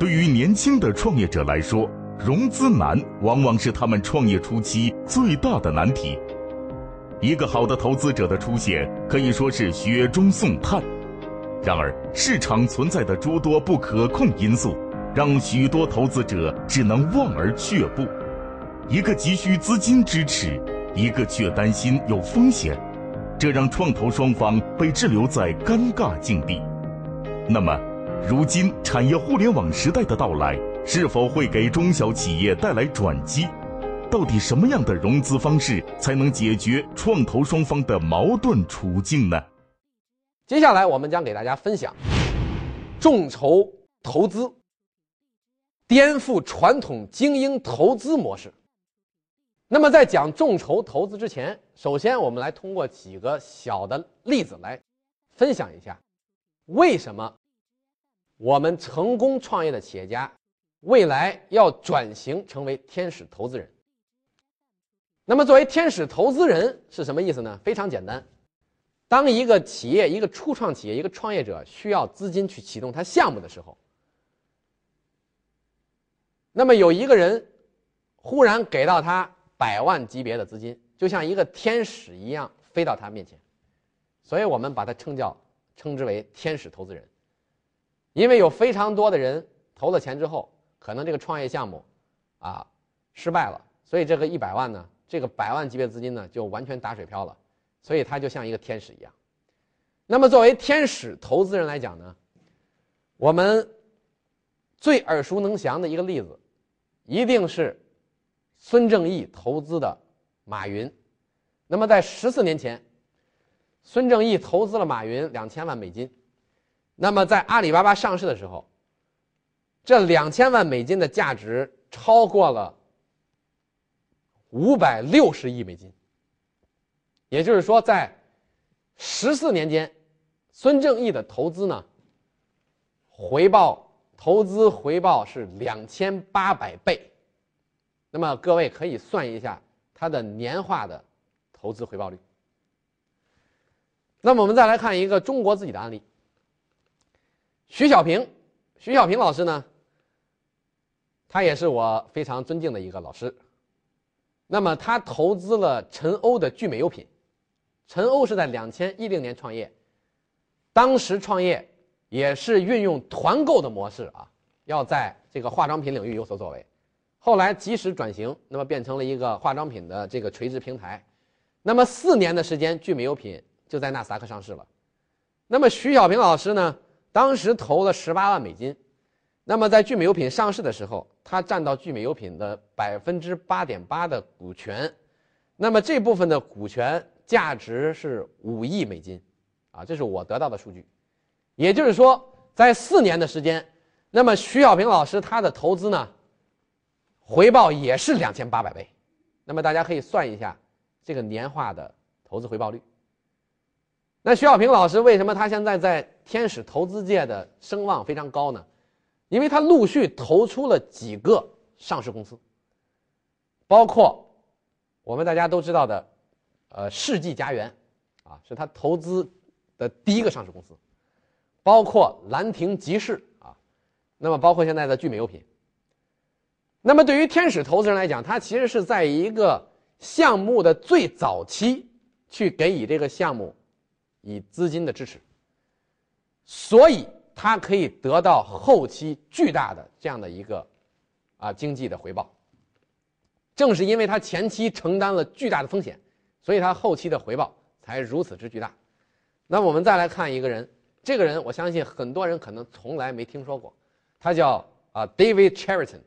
对于年轻的创业者来说，融资难往往是他们创业初期最大的难题。一个好的投资者的出现可以说是雪中送炭，然而市场存在的诸多不可控因素，让许多投资者只能望而却步。一个急需资金支持，一个却担心有风险，这让创投双方被滞留在尴尬境地。那么，如今产业互联网时代的到来，是否会给中小企业带来转机？到底什么样的融资方式才能解决创投双方的矛盾处境呢？接下来我们将给大家分享众筹投资颠覆传统精英投资模式。那么在讲众筹投资之前，首先我们来通过几个小的例子来分享一下，为什么我们成功创业的企业家未来要转型成为天使投资人。那么，作为天使投资人是什么意思呢？非常简单，当一个企业、一个初创企业、一个创业者需要资金去启动他项目的时候，那么有一个人忽然给到他百万级别的资金，就像一个天使一样飞到他面前，所以我们把它称叫称之为天使投资人，因为有非常多的人投了钱之后，可能这个创业项目啊失败了，所以这个一百万呢。这个百万级别资金呢，就完全打水漂了，所以他就像一个天使一样。那么，作为天使投资人来讲呢，我们最耳熟能详的一个例子，一定是孙正义投资的马云。那么，在十四年前，孙正义投资了马云两千万美金。那么，在阿里巴巴上市的时候，这两千万美金的价值超过了。五百六十亿美金，也就是说，在十四年间，孙正义的投资呢，回报投资回报是两千八百倍。那么各位可以算一下他的年化的投资回报率。那么我们再来看一个中国自己的案例，徐小平，徐小平老师呢，他也是我非常尊敬的一个老师。那么他投资了陈欧的聚美优品，陈欧是在两千一零年创业，当时创业也是运用团购的模式啊，要在这个化妆品领域有所作为，后来及时转型，那么变成了一个化妆品的这个垂直平台，那么四年的时间，聚美优品就在纳斯达克上市了，那么徐小平老师呢，当时投了十八万美金。那么在聚美优品上市的时候，他占到聚美优品的百分之八点八的股权，那么这部分的股权价值是五亿美金，啊，这是我得到的数据，也就是说，在四年的时间，那么徐小平老师他的投资呢，回报也是两千八百倍，那么大家可以算一下这个年化的投资回报率。那徐小平老师为什么他现在在天使投资界的声望非常高呢？因为他陆续投出了几个上市公司，包括我们大家都知道的，呃，世纪佳缘，啊，是他投资的第一个上市公司，包括兰亭集市啊，那么包括现在的聚美优品。那么对于天使投资人来讲，他其实是在一个项目的最早期去给予这个项目以资金的支持，所以。他可以得到后期巨大的这样的一个啊经济的回报。正是因为他前期承担了巨大的风险，所以他后期的回报才如此之巨大。那我们再来看一个人，这个人我相信很多人可能从来没听说过，他叫啊 David Cheriton。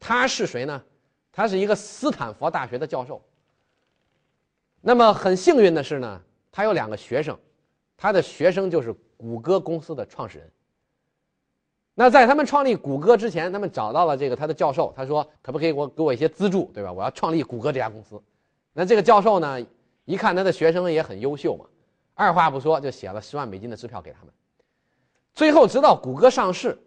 他是谁呢？他是一个斯坦福大学的教授。那么很幸运的是呢，他有两个学生，他的学生就是。谷歌公司的创始人。那在他们创立谷歌之前，他们找到了这个他的教授，他说：“可不可以给我给我一些资助，对吧？我要创立谷歌这家公司。”那这个教授呢，一看他的学生也很优秀嘛，二话不说就写了十万美金的支票给他们。最后，直到谷歌上市，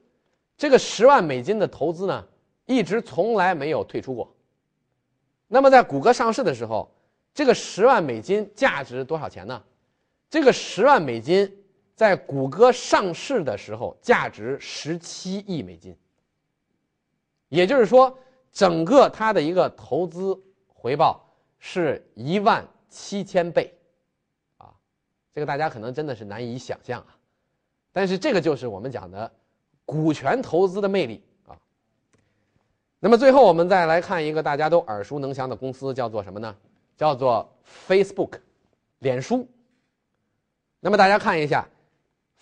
这个十万美金的投资呢，一直从来没有退出过。那么在谷歌上市的时候，这个十万美金价值多少钱呢？这个十万美金。在谷歌上市的时候价值十七亿美金，也就是说，整个它的一个投资回报是一万七千倍，啊，这个大家可能真的是难以想象啊，但是这个就是我们讲的股权投资的魅力啊。那么最后我们再来看一个大家都耳熟能详的公司，叫做什么呢？叫做 Facebook，脸书。那么大家看一下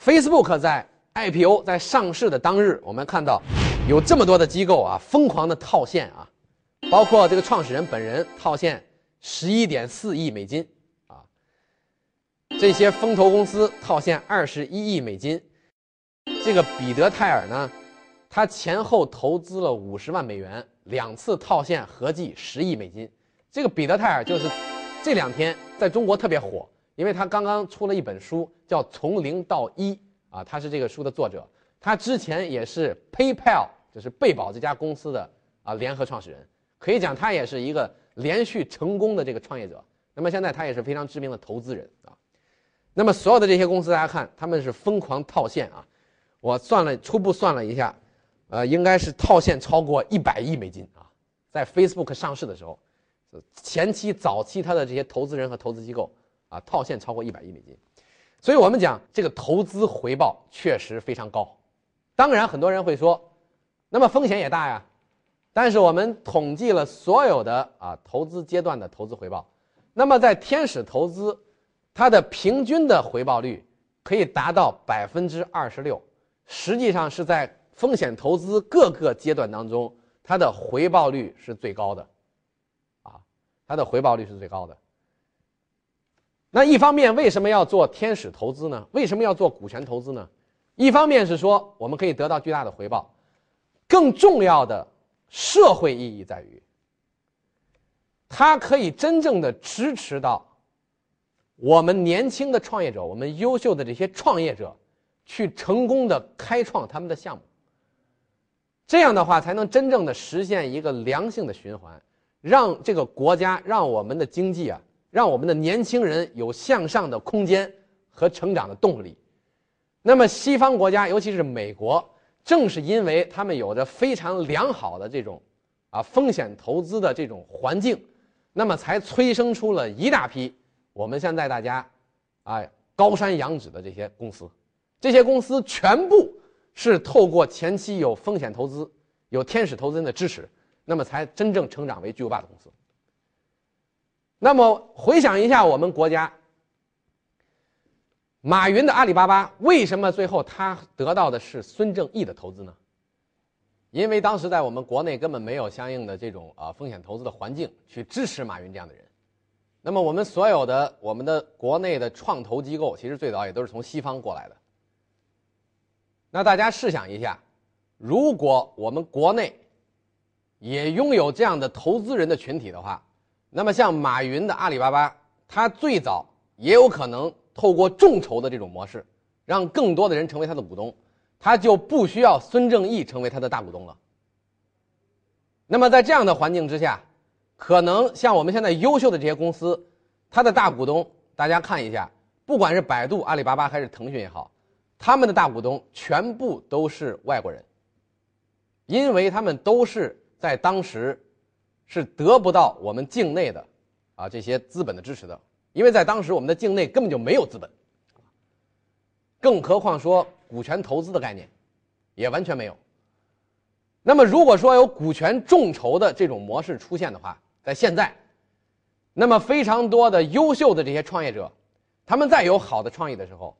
，Facebook 在 IPO 在上市的当日，我们看到有这么多的机构啊，疯狂的套现啊，包括这个创始人本人套现十一点四亿美金啊，这些风投公司套现二十一亿美金，这个彼得泰尔呢，他前后投资了五十万美元，两次套现合计十亿美金。这个彼得泰尔就是这两天在中国特别火。因为他刚刚出了一本书，叫《从零到一》啊，他是这个书的作者。他之前也是 PayPal，就是贝宝这家公司的啊联合创始人，可以讲他也是一个连续成功的这个创业者。那么现在他也是非常知名的投资人啊。那么所有的这些公司，大家看他们是疯狂套现啊。我算了初步算了一下，呃，应该是套现超过一百亿美金啊。在 Facebook 上市的时候，前期早期他的这些投资人和投资机构。啊，套现超过一百亿美金，所以我们讲这个投资回报确实非常高。当然，很多人会说，那么风险也大呀。但是我们统计了所有的啊投资阶段的投资回报，那么在天使投资，它的平均的回报率可以达到百分之二十六，实际上是在风险投资各个阶段当中，它的回报率是最高的，啊，它的回报率是最高的。那一方面为什么要做天使投资呢？为什么要做股权投资呢？一方面是说我们可以得到巨大的回报，更重要的社会意义在于，它可以真正的支持到我们年轻的创业者，我们优秀的这些创业者，去成功的开创他们的项目。这样的话，才能真正的实现一个良性的循环，让这个国家，让我们的经济啊。让我们的年轻人有向上的空间和成长的动力。那么，西方国家，尤其是美国，正是因为他们有着非常良好的这种啊风险投资的这种环境，那么才催生出了一大批我们现在大家啊高山仰止的这些公司。这些公司全部是透过前期有风险投资、有天使投资人的支持，那么才真正成长为巨无霸的公司。那么回想一下，我们国家，马云的阿里巴巴为什么最后他得到的是孙正义的投资呢？因为当时在我们国内根本没有相应的这种啊风险投资的环境去支持马云这样的人。那么我们所有的我们的国内的创投机构，其实最早也都是从西方过来的。那大家试想一下，如果我们国内也拥有这样的投资人的群体的话，那么，像马云的阿里巴巴，他最早也有可能透过众筹的这种模式，让更多的人成为他的股东，他就不需要孙正义成为他的大股东了。那么，在这样的环境之下，可能像我们现在优秀的这些公司，它的大股东，大家看一下，不管是百度、阿里巴巴还是腾讯也好，他们的大股东全部都是外国人，因为他们都是在当时。是得不到我们境内的，啊这些资本的支持的，因为在当时我们的境内根本就没有资本，更何况说股权投资的概念，也完全没有。那么如果说有股权众筹的这种模式出现的话，在现在，那么非常多的优秀的这些创业者，他们在有好的创意的时候，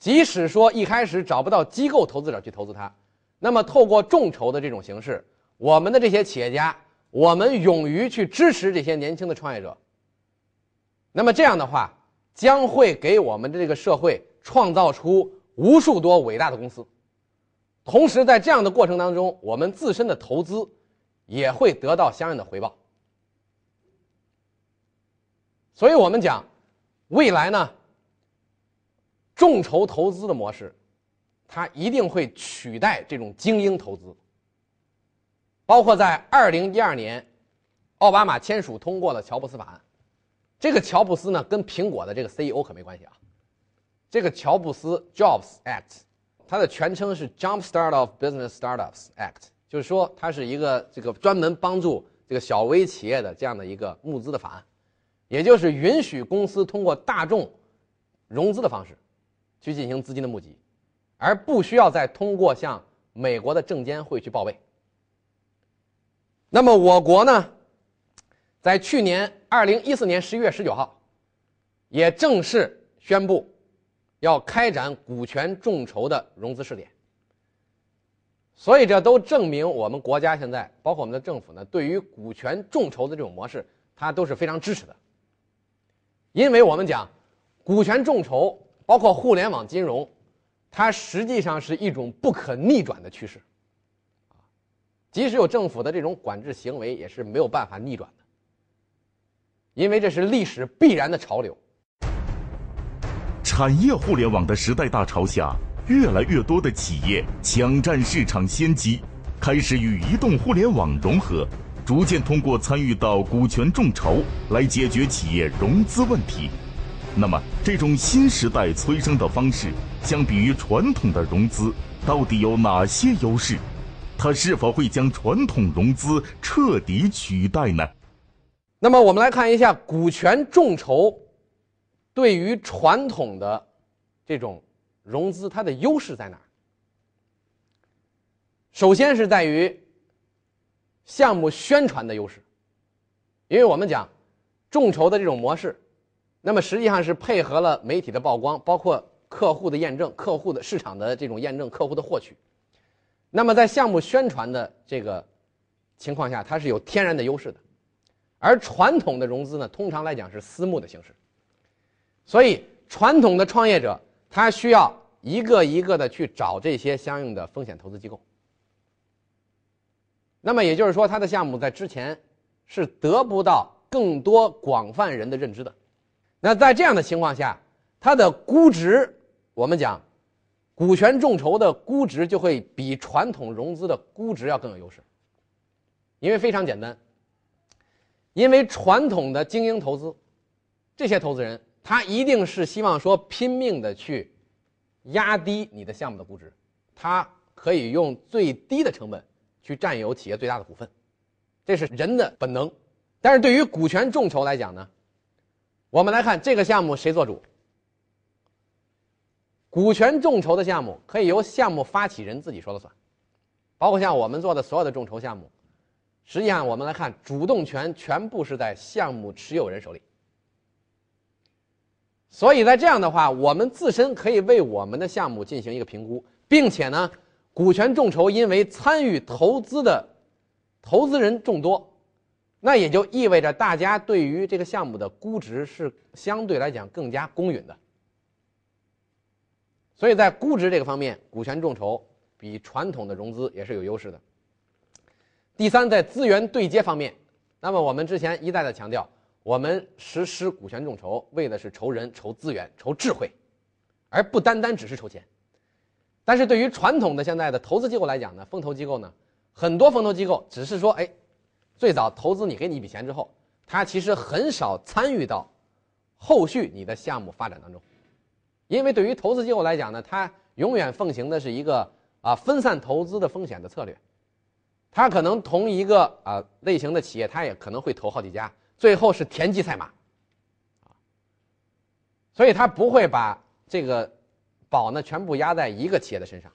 即使说一开始找不到机构投资者去投资它，那么透过众筹的这种形式，我们的这些企业家。我们勇于去支持这些年轻的创业者，那么这样的话，将会给我们的这个社会创造出无数多伟大的公司，同时在这样的过程当中，我们自身的投资也会得到相应的回报。所以我们讲，未来呢，众筹投资的模式，它一定会取代这种精英投资。包括在二零一二年，奥巴马签署通过了乔布斯法案。这个乔布斯呢，跟苹果的这个 CEO 可没关系啊。这个乔布斯 Jobs Act，它的全称是 Jump Start of Business Startups Act，就是说它是一个这个专门帮助这个小微企业的这样的一个募资的法案，也就是允许公司通过大众融资的方式去进行资金的募集，而不需要再通过向美国的证监会去报备。那么我国呢，在去年二零一四年十一月十九号，也正式宣布要开展股权众筹的融资试点。所以这都证明我们国家现在，包括我们的政府呢，对于股权众筹的这种模式，它都是非常支持的。因为我们讲，股权众筹包括互联网金融，它实际上是一种不可逆转的趋势。即使有政府的这种管制行为，也是没有办法逆转的，因为这是历史必然的潮流。产业互联网的时代大潮下，越来越多的企业抢占市场先机，开始与移动互联网融合，逐渐通过参与到股权众筹来解决企业融资问题。那么，这种新时代催生的方式，相比于传统的融资，到底有哪些优势？它是否会将传统融资彻底取代呢？那么我们来看一下股权众筹对于传统的这种融资它的优势在哪？首先是在于项目宣传的优势，因为我们讲众筹的这种模式，那么实际上是配合了媒体的曝光，包括客户的验证、客户的市场的这种验证、客户的获取。那么在项目宣传的这个情况下，它是有天然的优势的，而传统的融资呢，通常来讲是私募的形式，所以传统的创业者他需要一个一个的去找这些相应的风险投资机构。那么也就是说，他的项目在之前是得不到更多广泛人的认知的。那在这样的情况下，它的估值，我们讲。股权众筹的估值就会比传统融资的估值要更有优势，因为非常简单，因为传统的精英投资，这些投资人他一定是希望说拼命的去压低你的项目的估值，他可以用最低的成本去占有企业最大的股份，这是人的本能。但是对于股权众筹来讲呢，我们来看这个项目谁做主。股权众筹的项目可以由项目发起人自己说了算，包括像我们做的所有的众筹项目，实际上我们来看，主动权全部是在项目持有人手里。所以在这样的话，我们自身可以为我们的项目进行一个评估，并且呢，股权众筹因为参与投资的投资人众多，那也就意味着大家对于这个项目的估值是相对来讲更加公允的。所以在估值这个方面，股权众筹比传统的融资也是有优势的。第三，在资源对接方面，那么我们之前一再的强调，我们实施股权众筹为的是筹人、筹资源、筹智慧，而不单单只是筹钱。但是对于传统的现在的投资机构来讲呢，风投机构呢，很多风投机构只是说，哎，最早投资你给你一笔钱之后，他其实很少参与到后续你的项目发展当中。因为对于投资机构来讲呢，它永远奉行的是一个啊分散投资的风险的策略，它可能同一个啊类型的企业，它也可能会投好几家，最后是田忌赛马，所以它不会把这个宝呢全部压在一个企业的身上。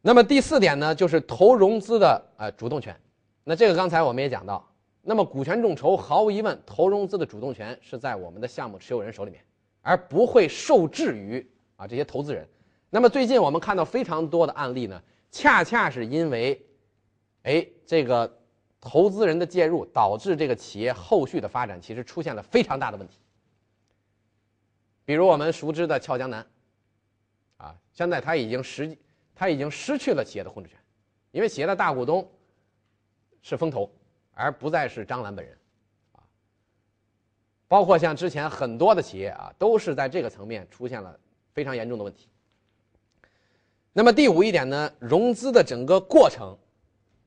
那么第四点呢，就是投融资的呃主动权，那这个刚才我们也讲到。那么，股权众筹毫无疑问，投融资的主动权是在我们的项目持有人手里面，而不会受制于啊这些投资人。那么，最近我们看到非常多的案例呢，恰恰是因为，哎，这个投资人的介入，导致这个企业后续的发展其实出现了非常大的问题。比如我们熟知的俏江南，啊，现在他已经实他已经失去了企业的控制权，因为企业的大股东是风投。而不再是张兰本人，啊，包括像之前很多的企业啊，都是在这个层面出现了非常严重的问题。那么第五一点呢，融资的整个过程，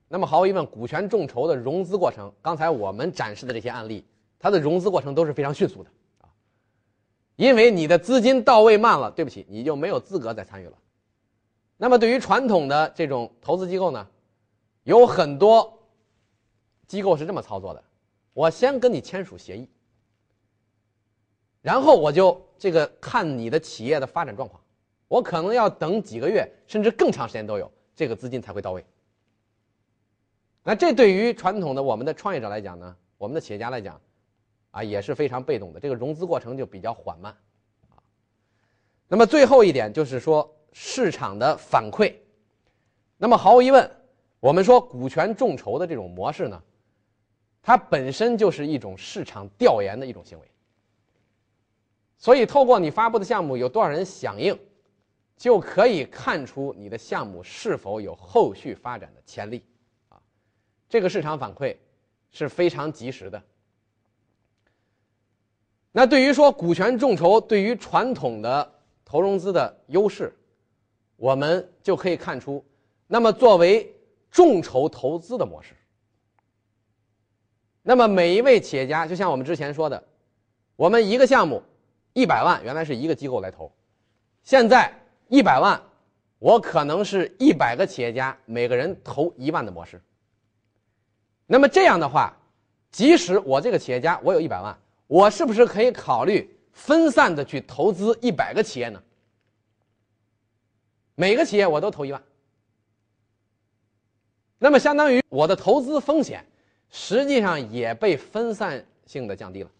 那么毫无疑问，股权众筹的融资过程，刚才我们展示的这些案例，它的融资过程都是非常迅速的，啊，因为你的资金到位慢了，对不起，你就没有资格再参与了。那么对于传统的这种投资机构呢，有很多机构是这么操作的：我先跟你签署协议，然后我就这个看你的企业的发展状况，我可能要等几个月，甚至更长时间都有，这个资金才会到位。那这对于传统的我们的创业者来讲呢，我们的企业家来讲，啊也是非常被动的，这个融资过程就比较缓慢，啊。那么最后一点就是说市场的反馈，那么毫无疑问，我们说股权众筹的这种模式呢，它本身就是一种市场调研的一种行为，所以透过你发布的项目有多少人响应，就可以看出你的项目是否有后续发展的潜力啊。这个市场反馈是非常及时的。那对于说股权众筹对于传统的投融资的优势，我们就可以看出，那么作为众筹投资的模式，那么每一位企业家，就像我们之前说的，我们一个项目一百万，原来是一个机构来投，现在一百万，我可能是一百个企业家，每个人投一万的模式。那么这样的话，即使我这个企业家我有一百万，我是不是可以考虑分散的去投资一百个企业呢？每个企业我都投一万，那么相当于我的投资风险实际上也被分散性的降低了。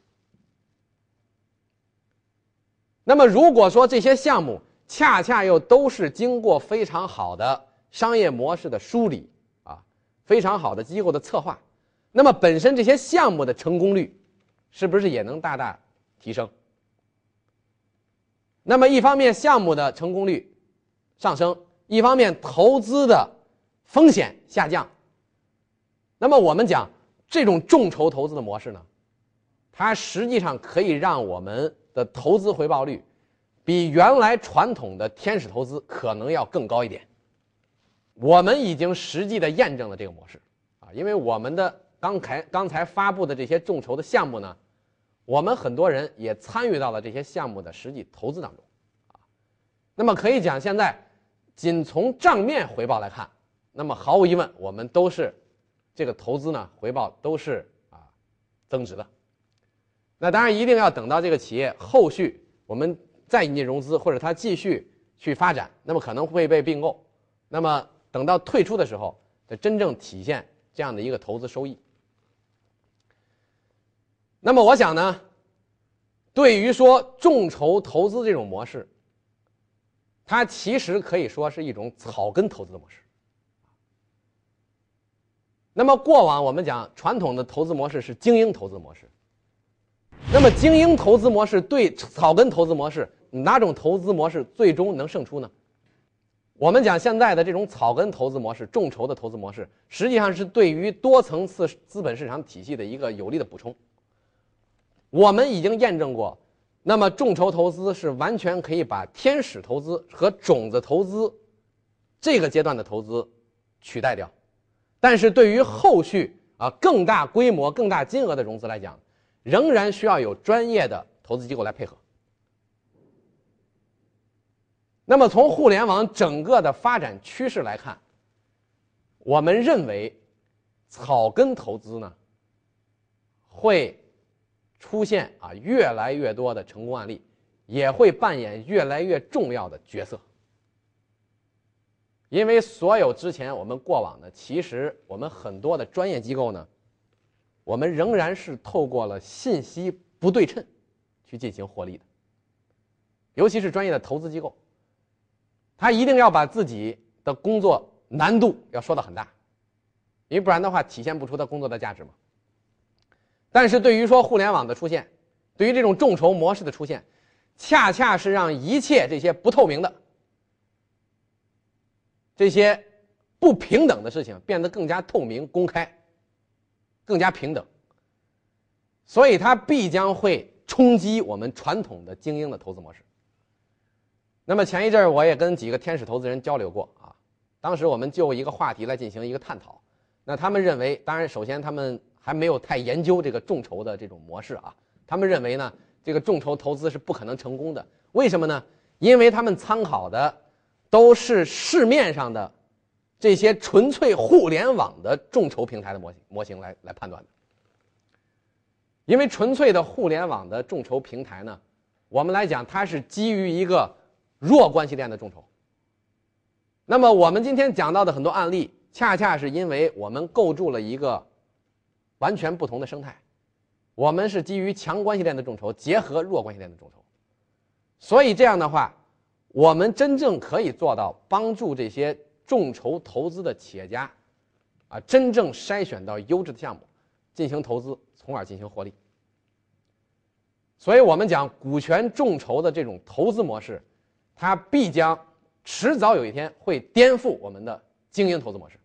那么如果说这些项目恰恰又都是经过非常好的商业模式的梳理啊。非常好的机构的策划，那么本身这些项目的成功率，是不是也能大大提升？那么一方面项目的成功率上升，一方面投资的风险下降。那么我们讲这种众筹投资的模式呢，它实际上可以让我们的投资回报率，比原来传统的天使投资可能要更高一点。我们已经实际的验证了这个模式，啊，因为我们的刚才刚才发布的这些众筹的项目呢，我们很多人也参与到了这些项目的实际投资当中，啊，那么可以讲，现在仅从账面回报来看，那么毫无疑问，我们都是这个投资呢回报都是啊增值的。那当然一定要等到这个企业后续我们再引进融资或者它继续去发展，那么可能会被并购，那么。等到退出的时候，才真正体现这样的一个投资收益。那么我想呢，对于说众筹投资这种模式，它其实可以说是一种草根投资的模式。那么过往我们讲传统的投资模式是精英投资模式，那么精英投资模式对草根投资模式，哪种投资模式最终能胜出呢？我们讲现在的这种草根投资模式、众筹的投资模式，实际上是对于多层次资本市场体系的一个有力的补充。我们已经验证过，那么众筹投资是完全可以把天使投资和种子投资这个阶段的投资取代掉，但是对于后续啊更大规模、更大金额的融资来讲，仍然需要有专业的投资机构来配合。那么从互联网整个的发展趋势来看，我们认为草根投资呢会出现啊越来越多的成功案例，也会扮演越来越重要的角色。因为所有之前我们过往的，其实我们很多的专业机构呢，我们仍然是透过了信息不对称去进行获利的，尤其是专业的投资机构。他一定要把自己的工作难度要说的很大，因为不然的话体现不出他工作的价值嘛。但是对于说互联网的出现，对于这种众筹模式的出现，恰恰是让一切这些不透明的、这些不平等的事情变得更加透明、公开、更加平等。所以它必将会冲击我们传统的精英的投资模式。那么前一阵儿我也跟几个天使投资人交流过啊，当时我们就一个话题来进行一个探讨。那他们认为，当然首先他们还没有太研究这个众筹的这种模式啊，他们认为呢，这个众筹投资是不可能成功的。为什么呢？因为他们参考的都是市面上的这些纯粹互联网的众筹平台的模型模型来来判断的。因为纯粹的互联网的众筹平台呢，我们来讲它是基于一个弱关系链的众筹。那么我们今天讲到的很多案例，恰恰是因为我们构筑了一个完全不同的生态。我们是基于强关系链的众筹结合弱关系链的众筹，所以这样的话，我们真正可以做到帮助这些众筹投资的企业家，啊，真正筛选到优质的项目，进行投资，从而进行获利。所以我们讲股权众筹的这种投资模式，它必将迟早有一天会颠覆我们的精英投资模式。